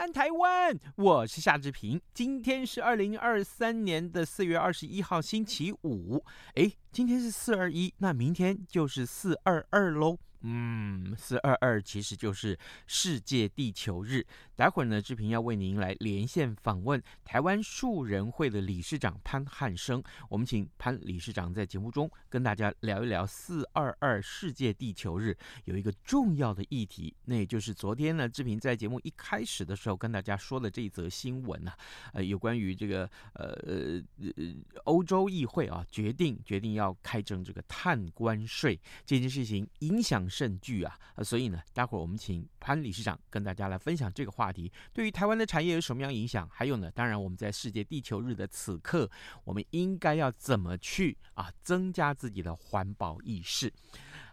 安台湾，我是夏志平。今天是二零二三年的四月二十一号，星期五。哎，今天是四二一，那明天就是四二二喽。嗯，四二二其实就是世界地球日。待会儿呢，志平要为您来连线访问台湾树人会的理事长潘汉生。我们请潘理事长在节目中跟大家聊一聊四二二世界地球日有一个重要的议题，那也就是昨天呢，志平在节目一开始的时候跟大家说的这一则新闻啊，呃，有关于这个呃呃欧洲议会啊决定决定要开征这个碳关税这件事情影响。甚巨啊，所以呢，待会儿我们请潘理事长跟大家来分享这个话题，对于台湾的产业有什么样影响？还有呢，当然我们在世界地球日的此刻，我们应该要怎么去啊增加自己的环保意识？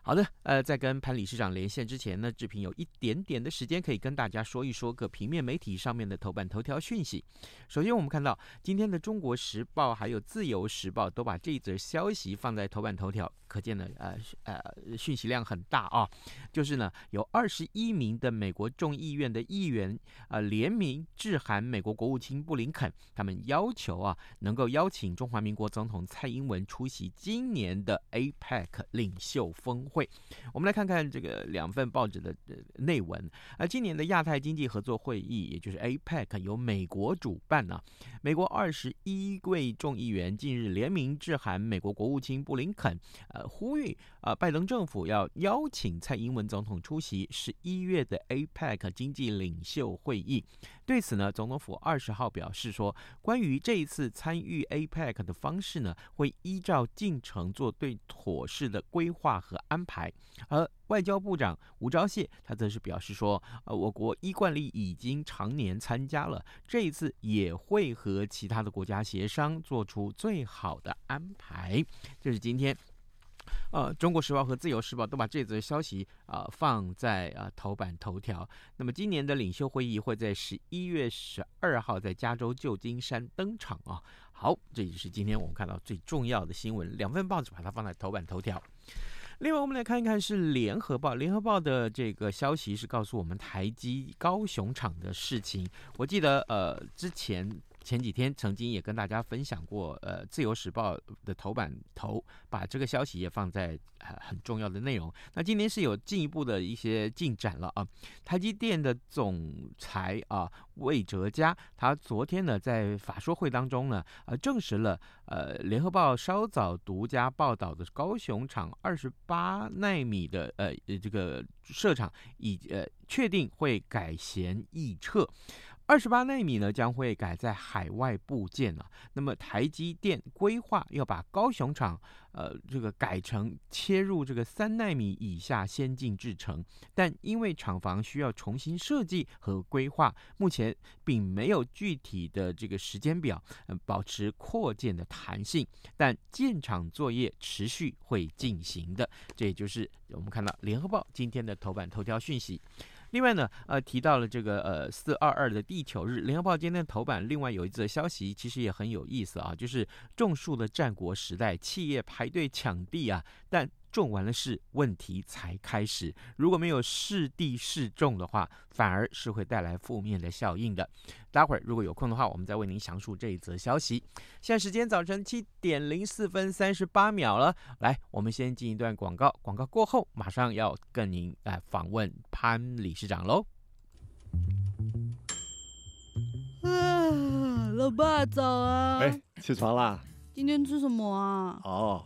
好的，呃，在跟潘理事长连线之前呢，志平有一点点的时间可以跟大家说一说个平面媒体上面的头版头条讯息。首先，我们看到今天的《中国时报》还有《自由时报》都把这一则消息放在头版头条，可见呢，呃呃，讯息量很大啊。就是呢，有二十一名的美国众议院的议员啊、呃，联名致函美国国务卿布林肯，他们要求啊，能够邀请中华民国总统蔡英文出席今年的 APEC 领袖峰会。会，我们来看看这个两份报纸的内文。而今年的亚太经济合作会议，也就是 APEC，由美国主办呢、啊。美国二十一位众议员近日联名致函美国国务卿布林肯，呃，呼吁呃拜登政府要邀请蔡英文总统出席十一月的 APEC 经济领袖会议。对此呢，总统府二十号表示说，关于这一次参与 APEC 的方式呢，会依照进程做对妥适的规划和安排。而外交部长吴钊燮他则是表示说，呃，我国依惯例已经常年参加了，这一次也会和其他的国家协商，做出最好的安排。这是今天。呃，《中国时报》和《自由时报》都把这则消息啊、放在啊、头版头条。那么，今年的领袖会议会在十一月十二号在加州旧金山登场啊。好，这也是今天我们看到最重要的新闻。两份报纸把它放在头版头条。另外，我们来看一看是《联合报》。《联合报》的这个消息是告诉我们台积高雄厂的事情。我记得呃之前。前几天曾经也跟大家分享过，呃，《自由时报》的头版头把这个消息也放在很很重要的内容。那今天是有进一步的一些进展了啊！台积电的总裁啊魏哲嘉，他昨天呢在法说会当中呢，呃，证实了呃《联合报》稍早独家报道的高雄厂二十八纳米的呃这个设厂已呃确定会改弦易辙。二十八纳米呢将会改在海外部件了。那么台积电规划要把高雄厂，呃，这个改成切入这个三纳米以下先进制程，但因为厂房需要重新设计和规划，目前并没有具体的这个时间表，呃，保持扩建的弹性。但建厂作业持续会进行的，这也就是我们看到联合报今天的头版头条讯息。另外呢，呃，提到了这个呃四二二的地球日，联合报今天头版另外有一则消息，其实也很有意思啊，就是种树的战国时代，企业排队抢地啊，但。种完了事，问题才开始。如果没有适地适种的话，反而是会带来负面的效应的。待会儿如果有空的话，我们再为您详述这一则消息。现在时间早晨七点零四分三十八秒了，来，我们先进一段广告，广告过后马上要跟您来访问潘理事长喽。啊，老爸早啊！哎，起床啦！今天吃什么啊？哦。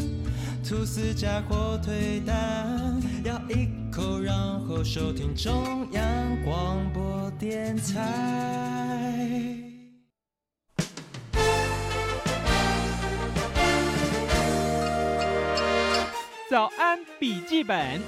吐司加火腿蛋，咬一口，然后收听中央广播电台。早安，笔记本。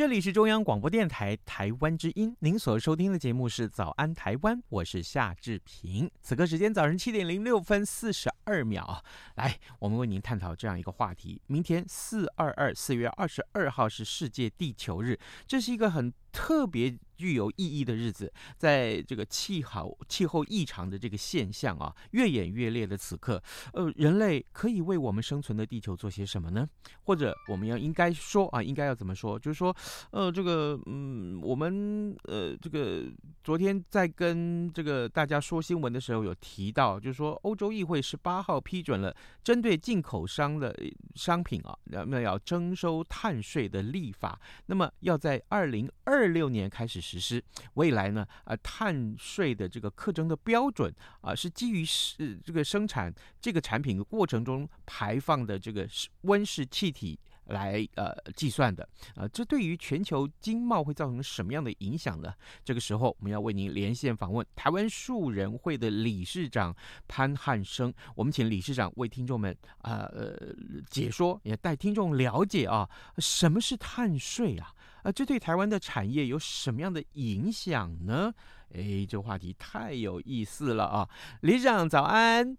这里是中央广播电台台湾之音，您所收听的节目是《早安台湾》，我是夏志平。此刻时间早上七点零六分四十二秒，来，我们为您探讨这样一个话题：明天四二二四月二十二号是世界地球日，这是一个很特别。具有意义的日子，在这个气候气候异常的这个现象啊越演越烈的此刻，呃，人类可以为我们生存的地球做些什么呢？或者我们要应该说啊，应该要怎么说？就是说，呃，这个嗯，我们呃，这个昨天在跟这个大家说新闻的时候有提到，就是说欧洲议会十八号批准了针对进口商的商品啊，那么要征收碳税的立法，那么要在二零二二六年开始。实施未来呢，呃，碳税的这个课征的标准啊，是基于是这个生产这个产品的过程中排放的这个温室气体来呃计算的，呃，这对于全球经贸会造成什么样的影响呢？这个时候我们要为您连线访问台湾树人会的理事长潘汉生，我们请理事长为听众们啊呃解说，也带听众了解啊，什么是碳税啊？啊，这对台湾的产业有什么样的影响呢？哎，这话题太有意思了啊！理事长早安。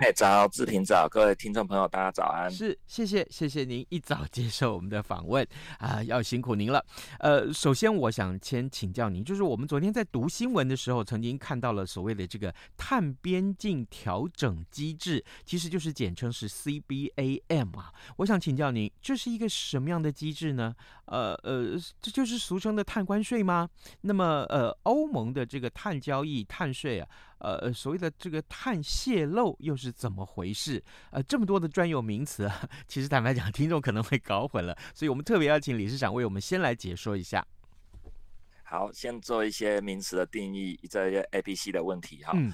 哎，早，志平早，各位听众朋友，大家早安。是，谢谢，谢谢您一早接受我们的访问啊，要辛苦您了。呃，首先我想先请教您，就是我们昨天在读新闻的时候，曾经看到了所谓的这个碳边境调整机制，其实就是简称是 CBAM 啊。我想请教您，这是一个什么样的机制呢？呃呃，这就是俗称的碳关税吗？那么呃，欧盟的这个碳交易、碳税啊。呃，所谓的这个碳泄漏又是怎么回事？呃，这么多的专有名词啊，其实坦白讲，听众可能会搞混了，所以我们特别邀请理事长为我们先来解说一下。好，先做一些名词的定义，这些 A、B、C 的问题哈。嗯。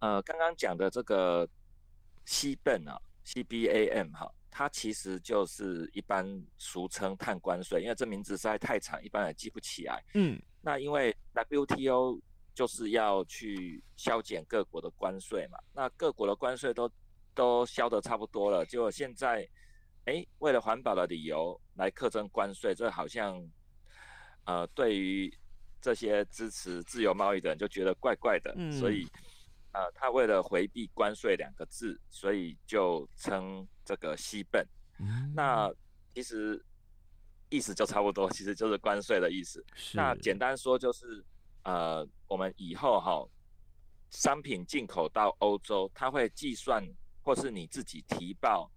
呃，刚刚讲的这个 CBAM 啊，CBAM 哈，它其实就是一般俗称碳关税，因为这名字实在太长，一般也记不起来。嗯。那因为 WTO。就是要去削减各国的关税嘛，那各国的关税都都削得差不多了，结果现在，哎，为了环保的理由来课征关税，这好像，呃，对于这些支持自由贸易的人就觉得怪怪的，嗯、所以，呃，他为了回避关税两个字，所以就称这个 CBAM、嗯。那其实意思就差不多，其实就是关税的意思。那简单说就是。呃，我们以后哈，商品进口到欧洲，它会计算，或是你自己提报，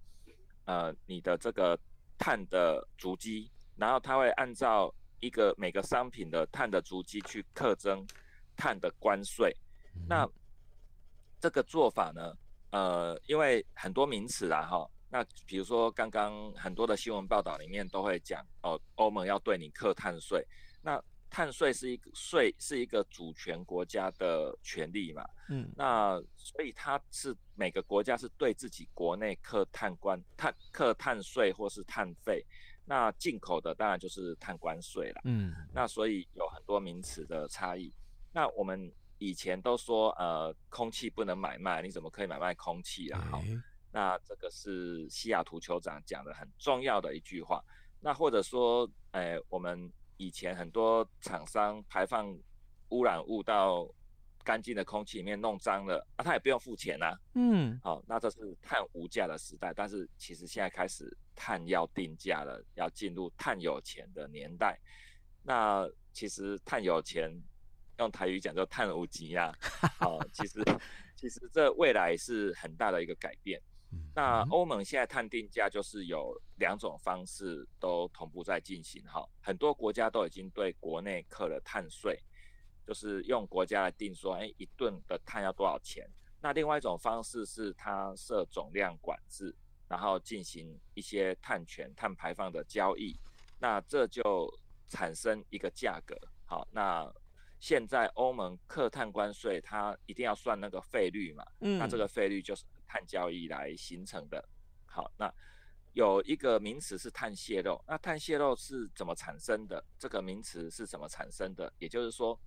呃，你的这个碳的足迹，然后它会按照一个每个商品的碳的足迹去课征碳的关税。那这个做法呢，呃，因为很多名词啦哈，那比如说刚刚很多的新闻报道里面都会讲哦，欧盟要对你课碳税，那。碳税是一个税，是一个主权国家的权利嘛？嗯，那所以它是每个国家是对自己国内课碳关碳课碳税或是碳费，那进口的当然就是碳关税了。嗯，那所以有很多名词的差异。那我们以前都说呃空气不能买卖，你怎么可以买卖空气啊？好，那这个是西雅图酋长讲的很重要的一句话。那或者说，哎，我们以前很多厂商排放污染物到干净的空气里面弄脏了，啊，他也不用付钱啊。嗯，好，那这是碳无价的时代，但是其实现在开始碳要定价了，要进入碳有钱的年代。那其实碳有钱，用台语讲就碳无极呀。好，其实其实这未来是很大的一个改变。那欧盟现在碳定价就是有两种方式都同步在进行哈，很多国家都已经对国内课了碳税，就是用国家来定说，哎，一吨的碳要多少钱。那另外一种方式是它设总量管制，然后进行一些碳权、碳排放的交易，那这就产生一个价格。好，那现在欧盟课碳关税，它一定要算那个费率嘛，嗯那这个费率就是。碳交易来形成的，好，那有一个名词是碳泄漏，那碳泄漏是怎么产生的？这个名词是怎么产生的？也就是说，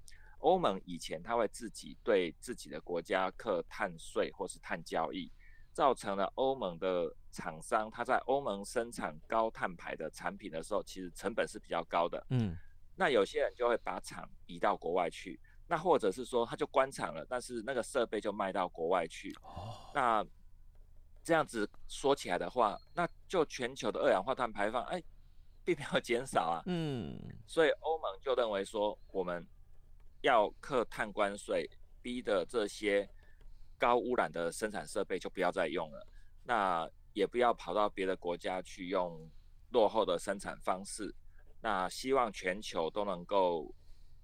欧盟以前它会自己对自己的国家课碳税或是碳交易，造成了欧盟的厂商它在欧盟生产高碳排的产品的时候，其实成本是比较高的。嗯，那有些人就会把厂移到国外去，那或者是说他就关厂了，但是那个设备就卖到国外去。哦，那。这样子说起来的话，那就全球的二氧化碳排放，哎，并没有减少啊。嗯，所以欧盟就认为说，我们要课碳关税，逼的这些高污染的生产设备就不要再用了，那也不要跑到别的国家去用落后的生产方式。那希望全球都能够，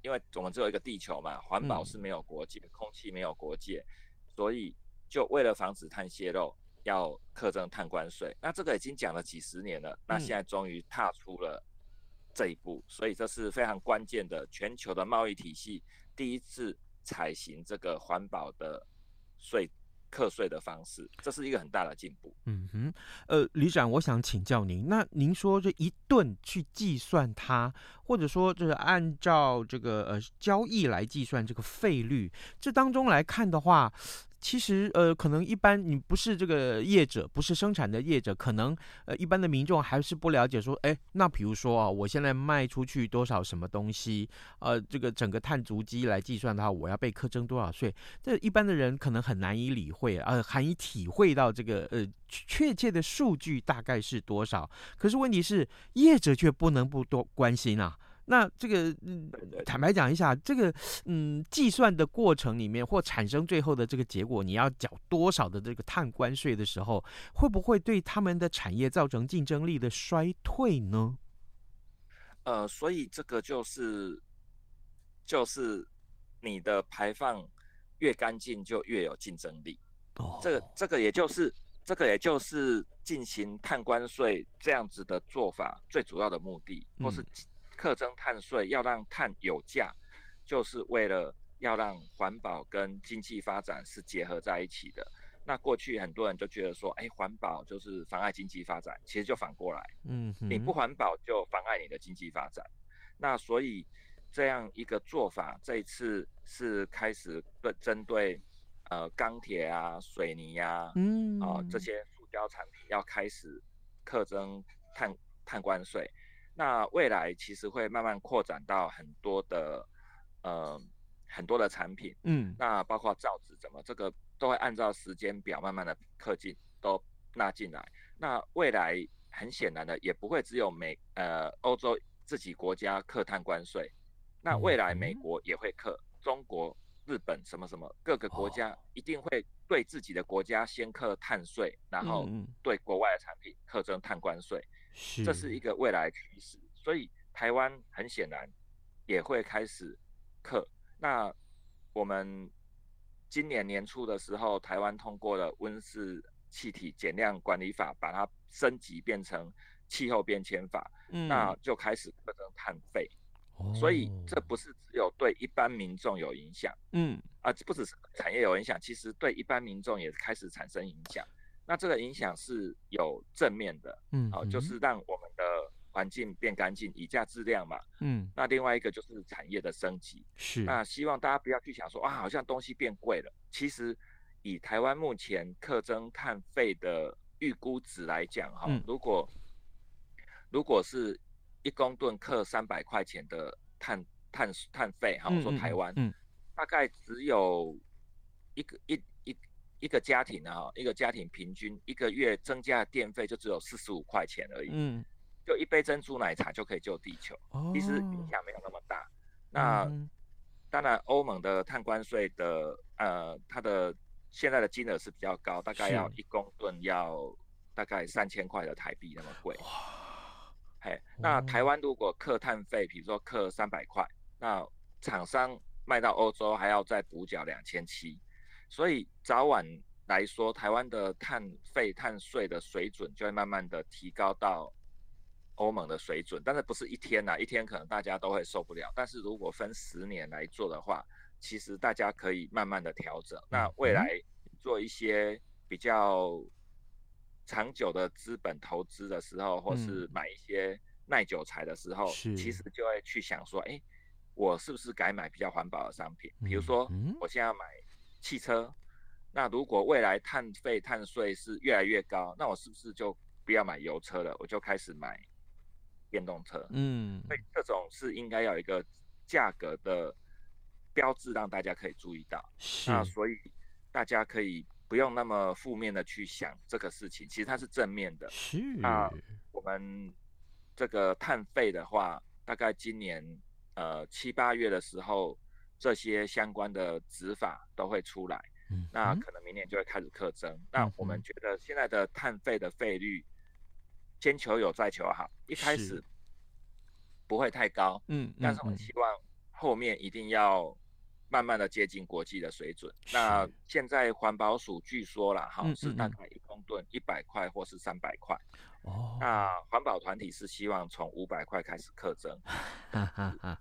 因为我们只有一个地球嘛，环保是没有国界，空气没有国界，所以就为了防止碳泄漏。要课征碳关税，那这个已经讲了几十年了，那现在终于踏出了这一步，所以这是非常关键的，全球的贸易体系第一次采行这个环保的税课税的方式，这是一个很大的进步。嗯哼，呃，李长，我想请教您，那您说这一顿去计算它，或者说就是按照这个呃交易来计算这个费率，这当中来看的话。其实，呃，可能一般你不是这个业者，不是生产的业者，可能呃，一般的民众还是不了解。说，哎，那比如说啊，我现在卖出去多少什么东西，呃，这个整个碳足迹来计算的话，我要被课征多少税？这一般的人可能很难以理会，呃，难以体会到这个呃确切的数据大概是多少。可是问题是，业者却不能不多关心啊。那这个，嗯，坦白讲一下，这个，嗯，计算的过程里面或产生最后的这个结果，你要缴多少的这个碳关税的时候，会不会对他们的产业造成竞争力的衰退呢？呃，所以这个就是，就是你的排放越干净就越有竞争力。哦，这个这个也就是这个也就是进行碳关税这样子的做法最主要的目的，或是。课征碳税要让碳有价，就是为了要让环保跟经济发展是结合在一起的。那过去很多人就觉得说，哎，环保就是妨碍经济发展，其实就反过来，嗯，你不环保就妨碍你的经济发展。那所以这样一个做法，这一次是开始对针对呃钢铁啊、水泥啊，嗯，啊、呃、这些塑胶产品要开始课征碳碳关税。那未来其实会慢慢扩展到很多的，呃，很多的产品，嗯，那包括造纸怎么这个都会按照时间表慢慢的刻进都纳进来。那未来很显然的也不会只有美呃欧洲自己国家课碳关税，那未来美国也会课，中国、日本什么什么各个国家一定会对自己的国家先课碳税，然后对国外的产品课征碳关税。这是一个未来趋势，所以台湾很显然也会开始课。那我们今年年初的时候，台湾通过了温室气体减量管理法，把它升级变成气候变迁法，嗯，那就开始课征碳费。所以这不是只有对一般民众有影响，嗯，啊，不只是产业有影响，其实对一般民众也开始产生影响。那这个影响是有正面的，嗯，好，就是让我们的环境变干净，以价质量嘛。嗯，那另外一个就是产业的升级。是。那希望大家不要去想说，啊，好像东西变贵了。其实以台湾目前课征碳费的预估值来讲，哈、嗯，如果如果是一公吨课三百块钱的碳碳碳费，哈，我说台湾，嗯，大概只有一个一一一个家庭啊，一个家庭平均一个月增加的电费就只有四十五块钱而已，嗯，就一杯珍珠奶茶就可以救地球，哦、其实影响没有那么大。那、嗯、当然，欧盟的碳关税的呃，它的现在的金额是比较高，大概要一公吨要大概三千块的台币那么贵。嘿，那台湾如果课碳费，比如说课三百块，那厂商卖到欧洲还要再补缴两千七，所以早晚来说，台湾的碳费、碳税的水准就会慢慢的提高到欧盟的水准，但是不是一天呐？一天可能大家都会受不了，但是如果分十年来做的话，其实大家可以慢慢的调整。那未来做一些比较。长久的资本投资的时候，或是买一些耐久材的时候，嗯、其实就会去想说，哎、欸，我是不是该买比较环保的商品？比如说，我现在要买汽车，那如果未来碳费、碳税是越来越高，那我是不是就不要买油车了？我就开始买电动车。嗯，所以这种是应该要有一个价格的标志，让大家可以注意到。那所以大家可以。不用那么负面的去想这个事情，其实它是正面的。是。那我们这个碳费的话，大概今年呃七八月的时候，这些相关的执法都会出来。嗯。那可能明年就会开始课征。嗯。那我们觉得现在的碳费的费率，先求有再求好，一开始不会太高。嗯。但是我们希望后面一定要。慢慢的接近国际的水准。那现在环保署据说了哈，是大概一公吨一百块或是三百块。哦。那环保团体是希望从五百块开始课征。哈哈哈。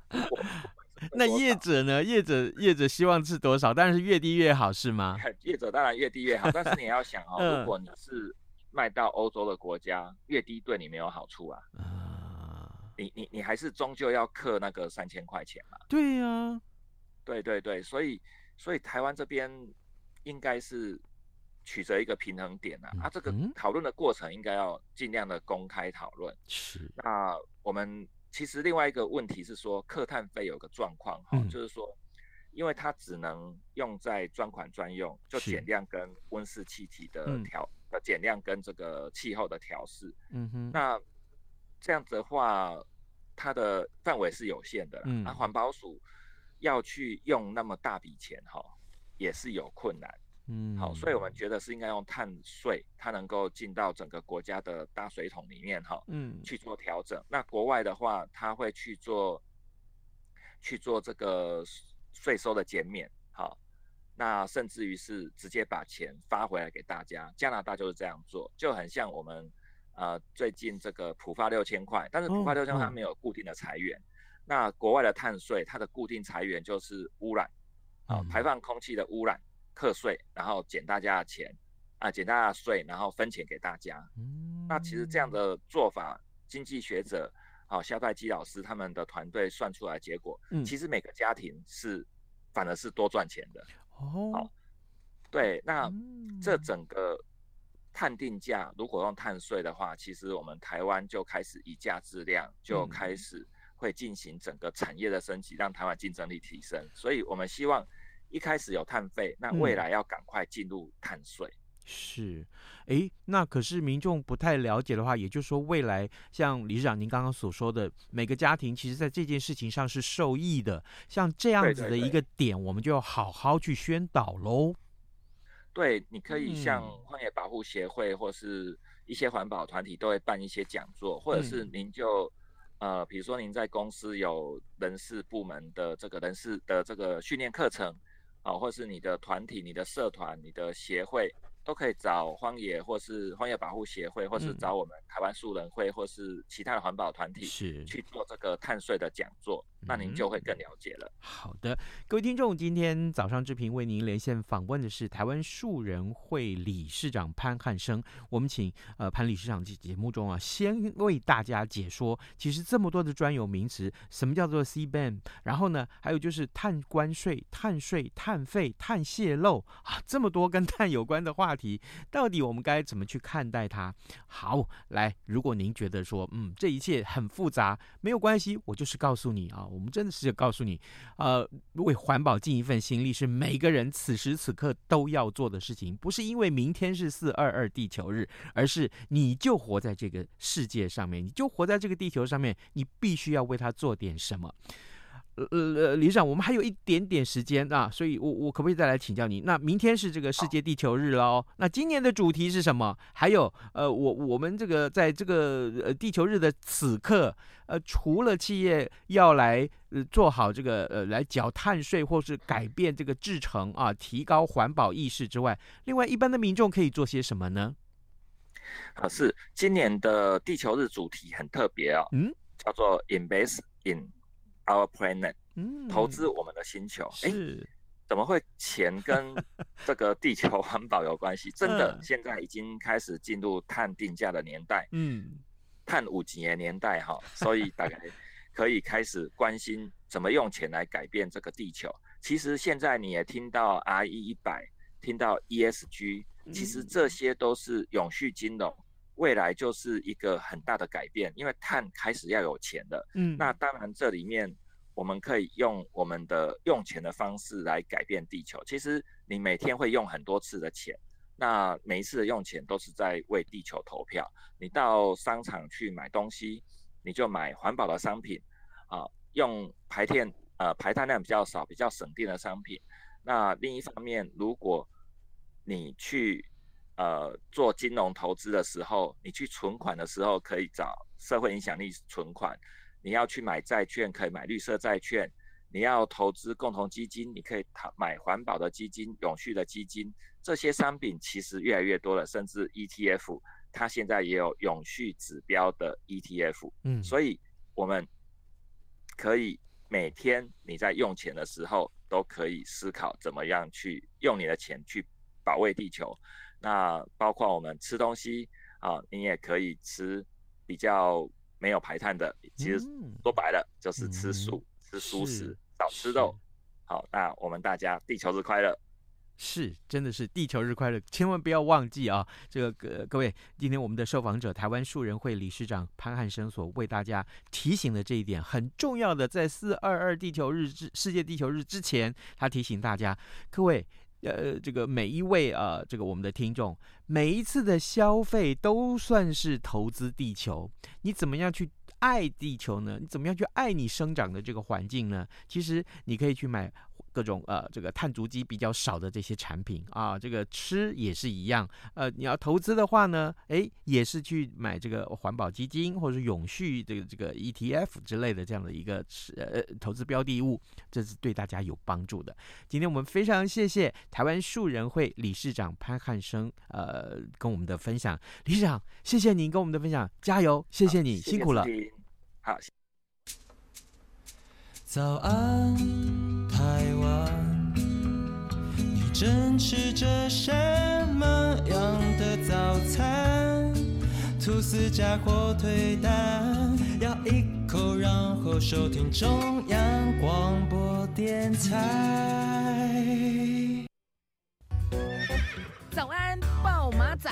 那业者呢？业者业者希望是多少？当然是越低越好，是吗？业者当然越低越好，但是你要想哦，如果你是卖到欧洲的国家，越低对你没有好处啊。啊。你你你还是终究要克那个三千块钱嘛？对呀。对对对，所以所以台湾这边应该是取得一个平衡点啊，嗯、啊，这个讨论的过程应该要尽量的公开讨论。是。那我们其实另外一个问题是说，客碳费有个状况哈，嗯、就是说，因为它只能用在专款专用，就减量跟温室气体的调的减量跟这个气候的调试。嗯哼。那这样子的话，它的范围是有限的啦。嗯。啊，环保署。要去用那么大笔钱哈，也是有困难。嗯，好，所以我们觉得是应该用碳税，它能够进到整个国家的大水桶里面哈，嗯，去做调整。那国外的话，它会去做去做这个税收的减免，好，那甚至于是直接把钱发回来给大家。加拿大就是这样做，就很像我们呃最近这个普发六千块，但是普发六千块它没有固定的财源。那国外的碳税，它的固定财源就是污染，啊，排放空气的污染课税，然后减大家的钱，啊，减大家的税，然后分钱给大家。嗯，那其实这样的做法，经济学者，好，萧太基老师他们的团队算出来结果，嗯，其实每个家庭是反而是多赚钱的。哦，对，那这整个碳定价如果用碳税的话，其实我们台湾就开始以价质量就开始。会进行整个产业的升级，让台湾竞争力提升。所以，我们希望一开始有碳费，那未来要赶快进入碳税。嗯、是，诶，那可是民众不太了解的话，也就是说，未来像理事长您刚刚所说的，每个家庭其实在这件事情上是受益的。像这样子的一个点，对对对，我们就要好好去宣导喽。对，你可以像荒野保护协会或是一些环保团体都会办一些讲座，或者是您就。呃，比如说您在公司有人事部门的这个人事的这个训练课程，啊、呃，或是你的团体、你的社团、你的协会，都可以找荒野或是荒野保护协会，或是找我们台湾树人会，或是其他的环保团体，是去做这个碳税的讲座。那您就会更了解了。好的，各位听众，今天早上志平为您连线访问的是台湾树人会理事长潘汉生。我们请呃潘理事长在节目中啊，先为大家解说，其实这么多的专有名词，什么叫做 C ban，然后呢，还有就是碳关税、碳税、碳费、碳泄漏啊，这么多跟碳有关的话题，到底我们该怎么去看待它？好，来，如果您觉得说，嗯，这一切很复杂，没有关系，我就是告诉你啊。我们真的是要告诉你，呃，为环保尽一份心力，是每个人此时此刻都要做的事情。不是因为明天是四二二地球日，而是你就活在这个世界上面，你就活在这个地球上面，你必须要为它做点什么。呃呃，理事长，我们还有一点点时间啊，所以我我可不可以再来请教您？那明天是这个世界地球日喽，那今年的主题是什么？还有，呃，我我们这个在这个呃地球日的此刻，呃，除了企业要来呃做好这个呃来缴碳税或是改变这个制程啊，提高环保意识之外，另外一般的民众可以做些什么呢？啊，是今年的地球日主题很特别啊，嗯，叫做 Invest in。Our planet，嗯，投资我们的星球，哎，怎么会钱跟这个地球环保有关系？真的，现在已经开始进入碳定价的年代，嗯，碳五几年年代哈，所以大概可以开始关心怎么用钱来改变这个地球。其实现在你也听到 RE 一百，听到 ESG，其实这些都是永续金融。未来就是一个很大的改变，因为碳开始要有钱了。嗯，那当然这里面我们可以用我们的用钱的方式来改变地球。其实你每天会用很多次的钱，那每一次的用钱都是在为地球投票。你到商场去买东西，你就买环保的商品，啊，用排电呃排碳量比较少、比较省电的商品。那另一方面，如果你去呃，做金融投资的时候，你去存款的时候可以找社会影响力存款；你要去买债券，可以买绿色债券；你要投资共同基金，你可以买环保的基金、永续的基金。这些商品其实越来越多了，甚至 ETF，它现在也有永续指标的 ETF。嗯，所以我们可以每天你在用钱的时候，都可以思考怎么样去用你的钱去保卫地球。那包括我们吃东西啊，你也可以吃比较没有排碳的。其实说白了就是吃素、嗯、吃素食，少吃肉。好，那我们大家地球日快乐！是，真的是地球日快乐！千万不要忘记啊，这个各各位，今天我们的受访者台湾树人会理事长潘汉生所为大家提醒的这一点很重要的，在四二二地球日之世界地球日之前，他提醒大家，各位。呃，这个每一位啊、这个我们的听众，每一次的消费都算是投资地球。你怎么样去爱地球呢？你怎么样去爱你生长的这个环境呢？其实你可以去买。各种呃，这个碳足迹比较少的这些产品啊，这个吃也是一样。呃，你要投资的话呢，哎，也是去买这个环保基金或者是永续这个这个 ETF 之类的这样的一个呃投资标的物，这是对大家有帮助的。今天我们非常谢谢台湾树人会理事长潘汉生呃跟我们的分享，理事长谢谢您跟我们的分享，加油，谢谢你，辛苦了。好。早安，台湾，你正吃着什么样的早餐？吐司加火腿蛋，咬一口，然后收听中央广播电台。早安，报马仔。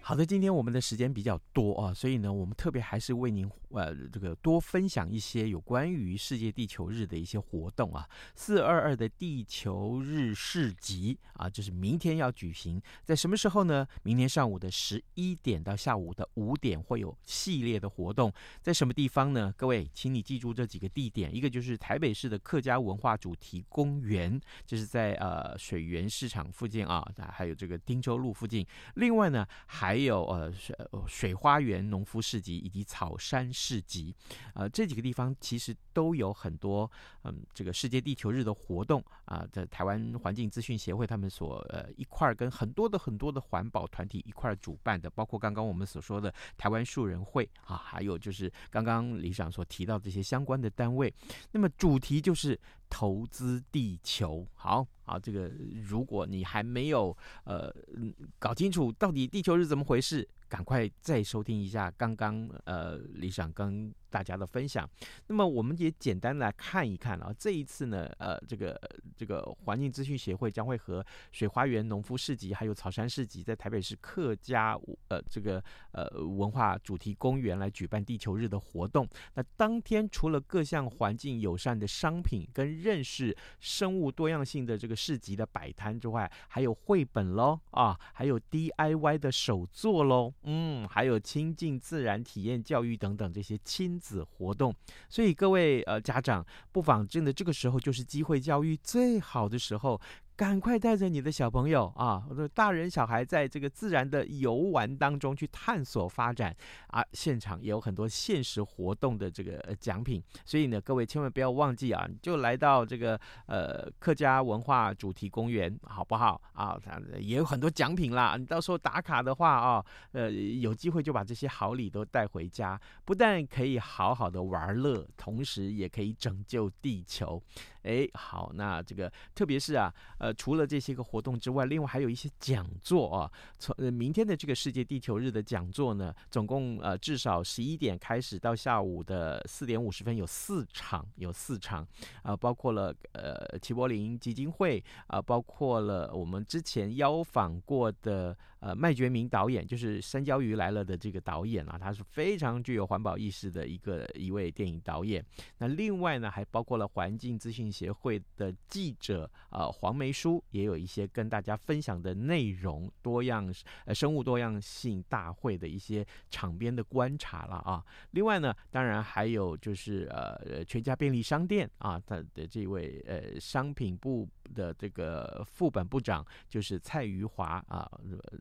好的，今天我们的时间比较多啊，所以呢，我们特别还是为您呃这个多分享一些有关于世界地球日的一些活动啊。四二二的地球日市集啊，就是明天要举行，在什么时候呢？明天上午的十一点到下午的五点会有系列的活动，在什么地方呢？各位，请你记住这几个地点，一个就是台北市的客家文化主题公园，这是在呃水源市场附近啊，还有这个汀州路附近。另外呢，还还有呃水水花园农夫市集以及草山市集，呃，这几个地方其实都有很多嗯，这个世界地球日的活动啊，在台湾环境资讯协会他们所呃一块儿跟很多的很多的环保团体一块儿主办的，包括刚刚我们所说的台湾树人会啊，还有就是刚刚李长所提到这些相关的单位，那么主题就是。投资地球，好啊，这个如果你还没有呃搞清楚到底地球是怎么回事，赶快再收听一下刚刚呃理事长跟大家的分享。那么我们也简单来看一看啊，这一次呢，呃，这个这个环境资讯协会将会和水花园农夫市集还有草山市集在台北市客家呃这个呃文化主题公园来举办地球日的活动。那当天除了各项环境友善的商品跟认识生物多样性的这个市集的摆摊之外，还有绘本喽啊，还有 DIY 的手作喽。嗯，还有亲近自然体验教育等等这些亲子活动，所以各位呃家长不妨真的这个时候就是机会教育最好的时候。赶快带着你的小朋友啊，大人小孩在这个自然的游玩当中去探索发展啊，现场也有很多限时活动的这个奖品，所以呢，各位千万不要忘记啊，就来到这个呃客家文化主题公园，好不好啊？也有很多奖品啦，你到时候打卡的话啊，呃，有机会就把这些好礼都带回家，不但可以好好的玩乐，同时也可以拯救地球。哎，好，那这个特别是啊，呃，除了这些个活动之外，另外还有一些讲座啊。从呃明天的这个世界地球日的讲座呢，总共呃至少十一点开始到下午的四点五十分有四场，有四场啊，包括了呃齐柏林基金会啊，包括了我们之前邀访过的呃麦觉明导演，就是《山椒鱼来了》的这个导演啊，他是非常具有环保意识的一个一位电影导演。那另外呢，还包括了环境资讯。协会的记者啊、呃，黄梅书也有一些跟大家分享的内容，多样呃生物多样性大会的一些场边的观察了啊。另外呢，当然还有就是呃全家便利商店啊，他的这位呃商品部的这个副本部长就是蔡余华啊，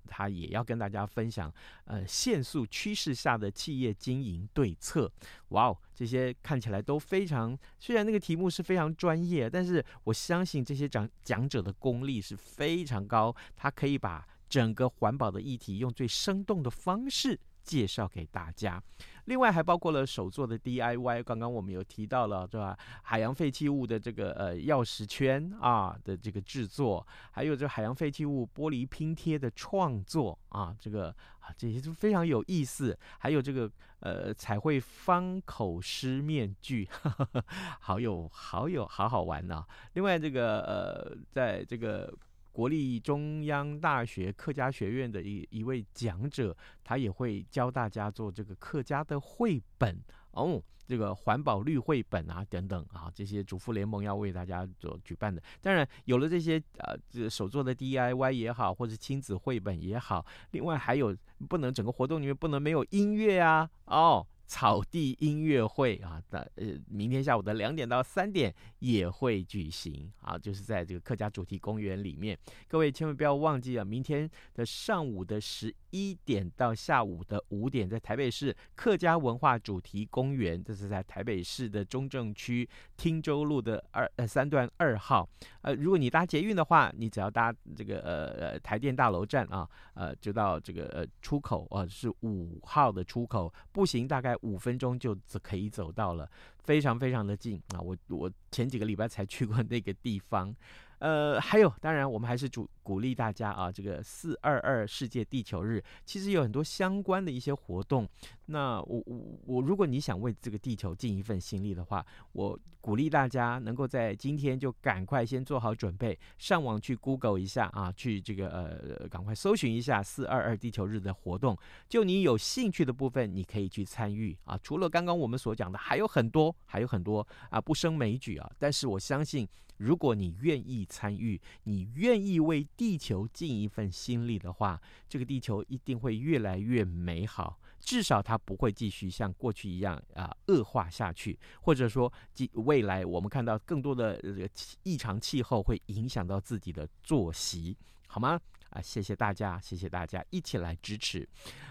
他也要跟大家分享呃限速趋势下的企业经营对策。哇哦，这些看起来都非常，虽然那个题目是非常专业，但是我相信这些讲讲者的功力是非常高，他可以把整个环保的议题用最生动的方式介绍给大家。另外还包括了手作的 DIY，刚刚我们有提到了，是吧？海洋废弃物的这个呃钥匙圈啊的这个制作，还有这海洋废弃物玻璃拼贴的创作啊，这个啊这些都非常有意思。还有这个呃彩绘方口诗面具，呵 呵好有好有好好玩呢、另外这个呃在这个。国立中央大学客家学院的一一位讲者，他也会教大家做这个客家的绘本哦，这个环保绿绘本啊等等啊，这些主妇联盟要为大家做举办的。当然，有了这些呃，这手做的 DIY 也好，或者亲子绘本也好，另外还有不能整个活动里面不能没有音乐啊哦。草地音乐会啊，的呃，明天下午的两点到三点也会举行啊，就是在这个客家主题公园里面，各位千万不要忘记啊，明天的上午的十一点到下午的五点，在台北市客家文化主题公园，这是在台北市的中正区汀州路的二呃三段二号。呃，如果你搭捷运的话，你只要搭这个呃呃台电大楼站啊，呃，就到这个呃出口啊，呃，是五号的出口，步行大概五分钟就可以走到了，非常非常的近啊！我我前几个礼拜才去过那个地方。呃，还有，当然，我们还是主鼓励大家啊，这个四二二世界地球日，其实有很多相关的一些活动。那我我我，如果你想为这个地球尽一份心力的话，我鼓励大家能够在今天就赶快先做好准备，上网去 Google 一下啊，去这个呃，赶快搜寻一下四二二地球日的活动。就你有兴趣的部分，你可以去参与啊。除了刚刚我们所讲的，还有很多，还有很多啊，不胜枚举啊。但是我相信。如果你愿意参与，你愿意为地球尽一份心力的话，这个地球一定会越来越美好。至少它不会继续像过去一样啊恶化下去，或者说，未来我们看到更多的这个异常气候会影响到自己的作息，好吗？啊，谢谢大家，谢谢大家一起来支持。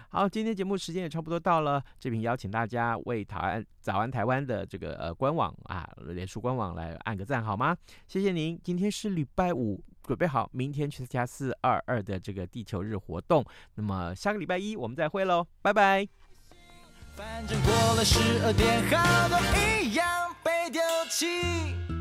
好，今天节目时间也差不多到了，这边邀请大家为台湾早安台湾的这个呃官网啊，脸书官网来按个赞好吗？谢谢您。今天是礼拜五，准备好明天去参加四二二的这个地球日活动。那么下个礼拜一我们再会喽，拜拜。反正过了十二点，好多一样被丢弃。